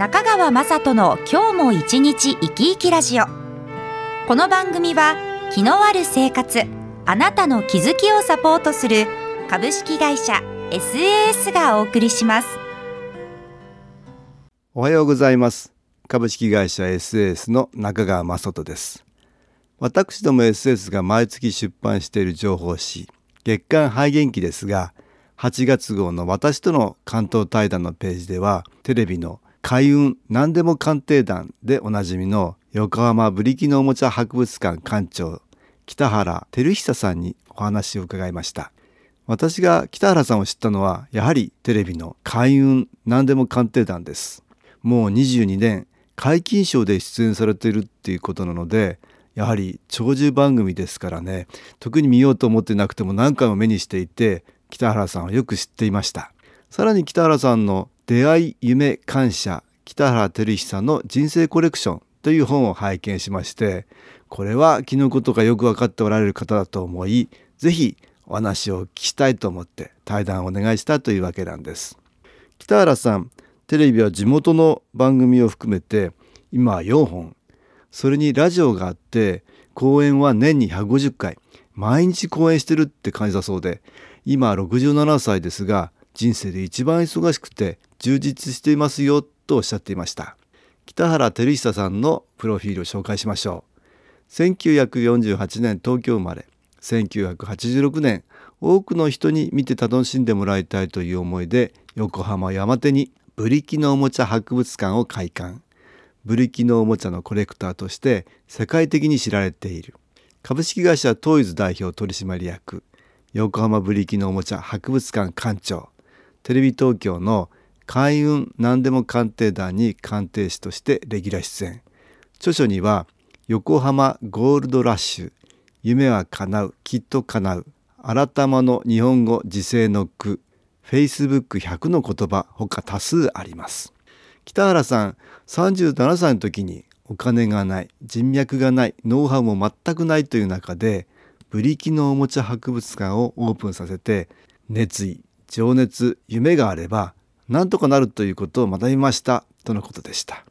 中川雅人の今日も一日生き生きラジオ。この番組は気のある生活あなたの気づきをサポートする株式会社 SAS がお送りします。おはようございます。株式会社 SAS の中川雅人です。私ども SS が毎月出版している情報誌月刊肺元気ですが8月号の私との関東対談のページではテレビの開運何でも鑑定団でおなじみの横浜ブリキのおもちゃ博物館館長北原照久さんにお話を伺いました。私が北原さんを知ったのはやはりテレビの開運何でも鑑定団です。もう22年皆勤賞で出演されているっていうことなのでやはり長寿番組ですからね。特に見ようと思ってなくても何回も目にしていて北原さんはよく知っていました。さらに北原さんの出会い夢感謝北原照久の人生コレクションという本を拝見しましてこれは気のことがよく分かっておられる方だと思い是非お話を聞きたいと思って対談をお願いしたというわけなんです。北原さんテレビは地元の番組を含めて今4本。それにラジオがあって公演は年に150回毎日公演してるって感じだそうで今67歳ですが人生で一番忙しくて充実していますよとおっしゃっていました。北原照久さんのプロフィールを紹介しましょう。1948年東京生まれ。1986年多くの人に見て楽しんでもらいたいという思いで横浜山手にブリキのおもちゃ博物館を開館。ブリキのおもちゃのコレクターとして世界的に知られている。株式会社トイズ代表取締役。横浜ブリキのおもちゃ博物館館長。テレビ東京の開運何でも鑑定団に鑑定士としてレギュラー出演。著書には横浜ゴールドラッシュ。夢は叶うきっと叶う。改まの日本語時世の句 Facebook100 の言葉ほか多数あります。北原さん37歳の時にお金がない人脈がないノウハウも全くないという中でブリキのおもちゃ博物館をオープンさせて熱意情熱夢があれば何とかなるということを学びましたとのことでした。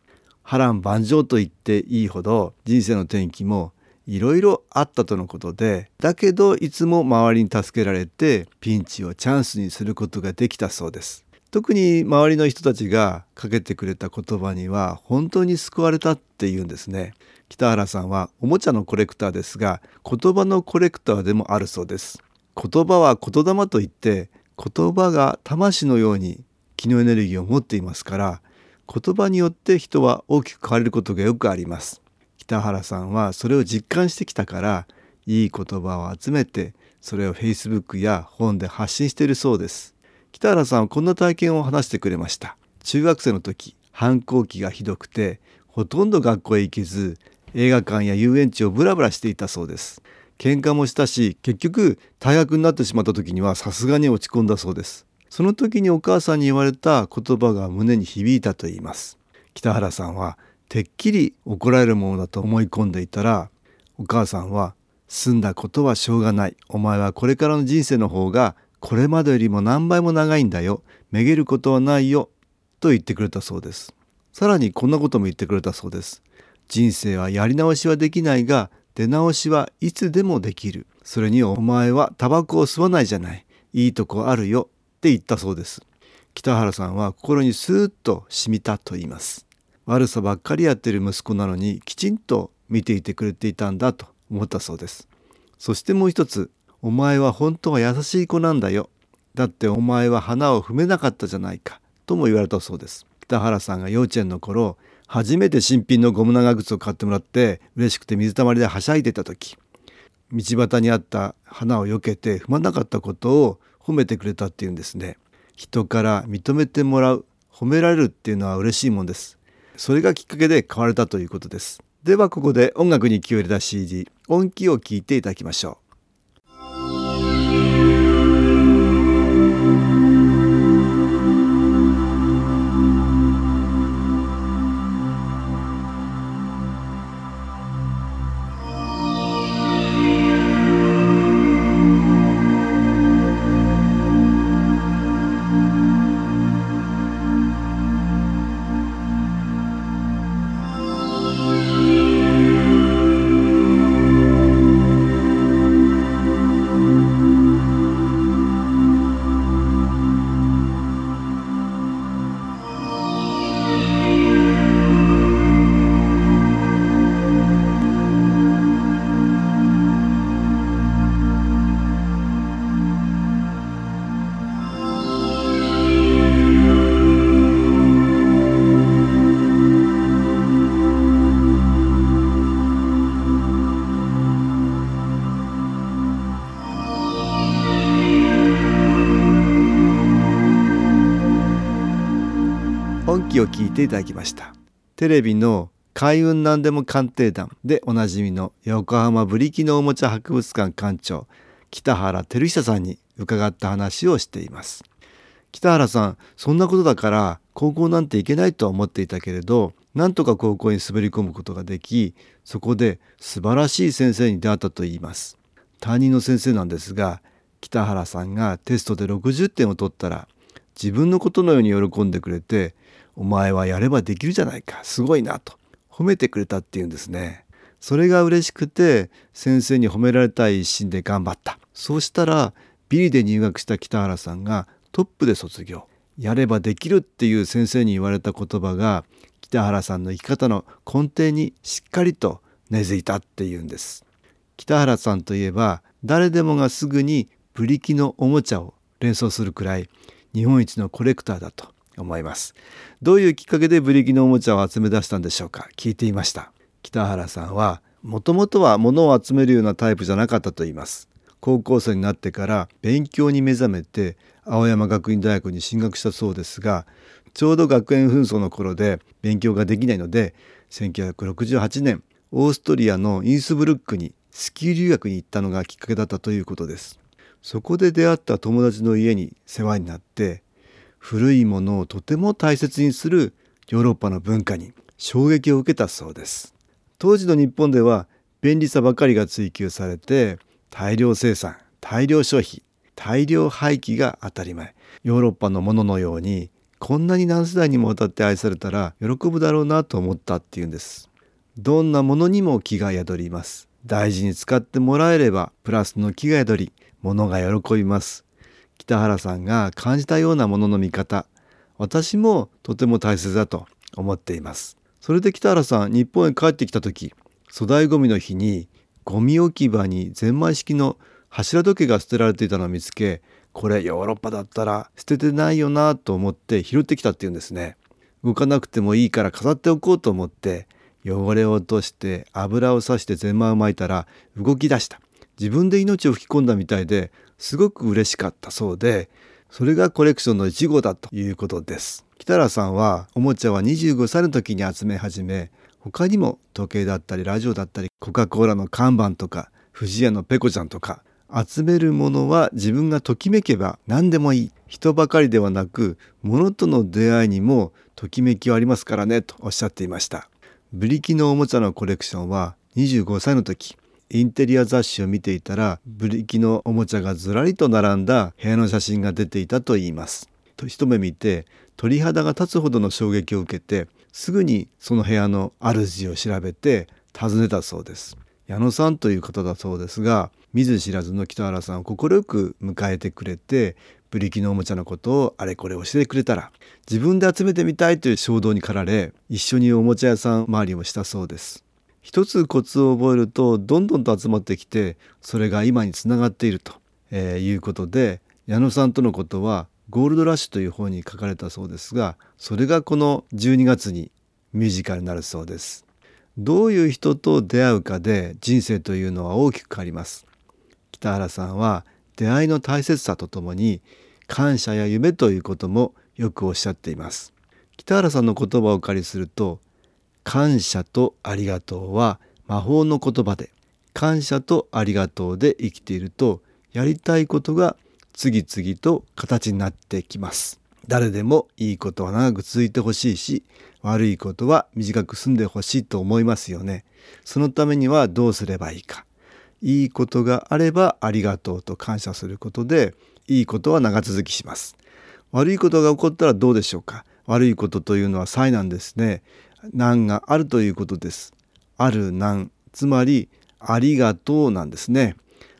波乱万丈と言っていいほど人生の転機もいろいろあったとのことでだけどいつも周りに助けられてピンチをチャンスにすることができたそうです。特に周りの人たちがかけてくれた言葉には本当に救われたっていうんですね。北原さんはおもちゃのコレクターですが言葉のコレクターでもあるそうです。言葉は言霊といって言葉が魂のように気のエネルギーを持っていますから言葉によって人は大きく変われることがよくあります。北原さんはそれを実感してきたからいい言葉を集めてそれを Facebook や本で発信しているそうです。北原さんはこんな体験を話してくれました。中学生の時反抗期がひどくてほとんど学校へ行けず映画館や遊園地をブラブラしていたそうです。喧嘩もしたし結局退学になってしまった時にはさすがに落ち込んだそうです。その時にお母さんに言われた言葉が胸に響いたと言います。北原さんはてっきり怒られるものだと思い込んでいたらお母さんは済んだことはしょうがない。お前はこれからの人生の方がこれまでよりも何倍も長いんだよ。めげることはないよと言ってくれたそうです。さらにこんなことも言ってくれたそうです。人生はやり直しはできないが出直しはいつでもできる。それにお前はタバコを吸わないじゃない。いいとこあるよって言ったそうです。北原さんは心にスーッと染みたと言います。悪さばっかりやってる息子なのにきちんと見ていてくれていたんだと思ったそうです。そしてもう一つお前は本当は優しい子なんだよ。だってお前は花を踏めなかったじゃないかとも言われたそうです。北原さんが幼稚園の頃初めて新品のゴム長靴を買ってもらって嬉しくて水たまりではしゃいでいた時。道端にあった花を避けて踏まなかったことを褒めてくれたっていうんですね。人から認めてもらう褒められるっていうのは嬉しいもんです。それがきっかけで変われたということです。ではここで音楽に気を入れた CD 音気を聞いていただきましょう。聞いていただきました。テレビの海運なんでも鑑定団でおなじみの横浜ブリキのおもちゃ博物館館長北原照久さんに伺った話をしています。北原さんそんなことだから高校なんて行けないとは思っていたけれどなんとか高校に滑り込むことができそこで素晴らしい先生に出会ったと言います。担任の先生なんですが北原さんがテストで60点を取ったら自分のことのように喜んでくれてお前はやればできるじゃないか。すごいなと。褒めてくれたっていうんですね。それが嬉しくて先生に褒められたい一心で頑張った。そうしたらビリで入学した北原さんがトップで卒業。やればできるっていう先生に言われた言葉が北原さんの生き方の根底にしっかりと根付いたっていうんです。北原さんといえば誰でもがすぐにブリキのおもちゃを連想するくらい日本一のコレクターだと。思います。どういうきっかけでブリキのおもちゃを集め出したんでしょうか？聞いていました。北原さんはもともとは物を集めるようなタイプじゃなかったと言います。高校生になってから勉強に目覚めて青山学院大学に進学したそうですがちょうど学園紛争の頃で勉強ができないので1968年オーストリアのインスブルックにスキー留学に行ったのがきっかけだったということです。そこで出会った友達の家に世話になって古いものをとても大切にするヨーロッパの文化に衝撃を受けたそうです。当時の日本では便利さばかりが追求されて大量生産大量消費大量廃棄が当たり前。ヨーロッパのもののようにこんなに何世代にもわたって愛されたら喜ぶだろうなと思ったっていうんです。どんなものにも気が宿ります。大事に使ってもらえればプラスの気が宿り物が喜びます。北原さんが感じたようなものの見方私もとても大切だと思っています。それで北原さん日本へ帰ってきた時粗大ごみの日にゴミ置き場にゼンマイ式の柱時計が捨てられていたのを見つけこれヨーロッパだったら捨ててないよなと思って拾ってきたっていうんですね。動かなくてもいいから飾っておこうと思って汚れを落として油をさしてゼンマイを巻いたら動き出した。自分で命を吹き込んだみたいですごく嬉しかったそうでそれがコレクションの一号だということです。北原さんはおもちゃは25歳の時に集め始め他にも時計だったりラジオだったりコカ・コーラの看板とか不二家のペコちゃんとか集めるものは自分がときめけば何でもいい。人ばかりではなく物との出会いにもときめきはありますからねとおっしゃっていました。ブリキのおもちゃのコレクションは25歳の時インテリア雑誌を見ていたらブリキのおもちゃがずらりと並んだ部屋の写真が出ていたといいます。一目見て鳥肌が立つほどの衝撃を受けてすぐにその部屋の主を調べて訪ねたそうです。矢野さんという方だそうですが見ず知らずの北原さんを快く迎えてくれてブリキのおもちゃのことをあれこれ教えてくれたら自分で集めてみたいという衝動に駆られ一緒におもちゃ屋さん周りをしたそうです一つコツを覚えるとどんどんと集まってきてそれが今につながっていると、えー、いうことで矢野さんとのことはゴールドラッシュという本に書かれたそうですがそれがこの12月にミュージカルになるそうです。どういう人と出会うかで人生というのは大きく変わります。北原さんは出会いの大切さとともに感謝や夢ということもよくおっしゃっています。北原さんの言葉をお借りすると感謝とありがとうは魔法の言葉で感謝とありがとうで生きているとやりたいことが次々と形になってきます。誰でもいいことは長く続いてほしいし悪いことは短く済んでほしいと思いますよね。そのためにはどうすればいいか。いいことがあればありがとうと感謝することでいいことは長続きします。悪いことが起こったらどうでしょうか。悪いことというのは災難ですね。難があるということです。ある難つまりありがとうなんですね。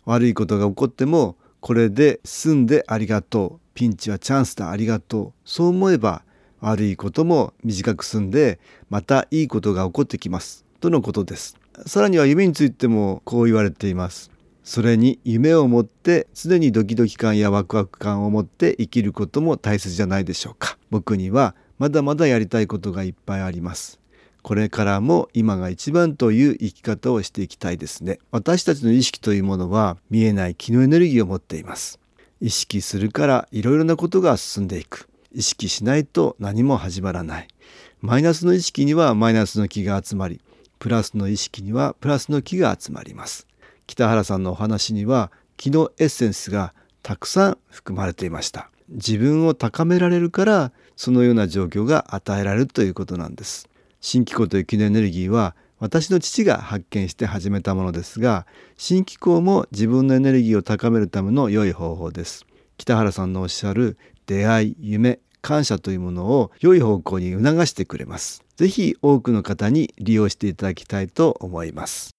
悪いことが起こってもこれで済んでありがとう。ピンチはチャンスだありがとう。そう思えば悪いことも短く済んでまたいいことが起こってきます。とのことです。さらには夢についてもこう言われています。それに夢を持って常にドキドキ感やワクワク感を持って生きることも大切じゃないでしょうか。僕にはまだまだやりたいことがいっぱいあります。これからも今が一番という生き方をしていきたいですね。私たちの意識というものは見えない気のエネルギーを持っています。意識するからいろいろなことが進んでいく。意識しないと何も始まらない。マイナスの意識にはマイナスの気が集まりプラスの意識にはプラスの気が集まります。北原さんのお話には気のエッセンスがたくさん含まれていました。自分を高められるからそのような状況が与えられるということなんです。新機構という気のエネルギーは私の父が発見して始めたものですが新機構も自分のエネルギーを高めるための良い方法です。北原さんのおっしゃる出会い夢感謝というものを良い方向に促してくれます。ぜひ多くの方に利用していただきたいと思います。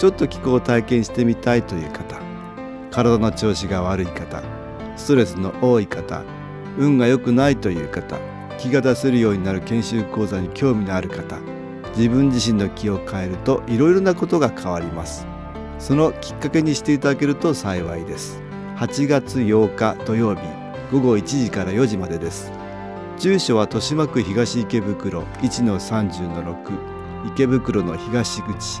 ちょっと気候を体験してみたいという方体の調子が悪い方ストレスの多い方運が良くないという方気が出せるようになる研修講座に興味のある方自分自身の気を変えるといろいろなことが変わります。そのきっかけにしていただけると幸いです。8月8日土曜日午後1時から4時までです。住所は豊島区東池袋1-30-6池袋の東口。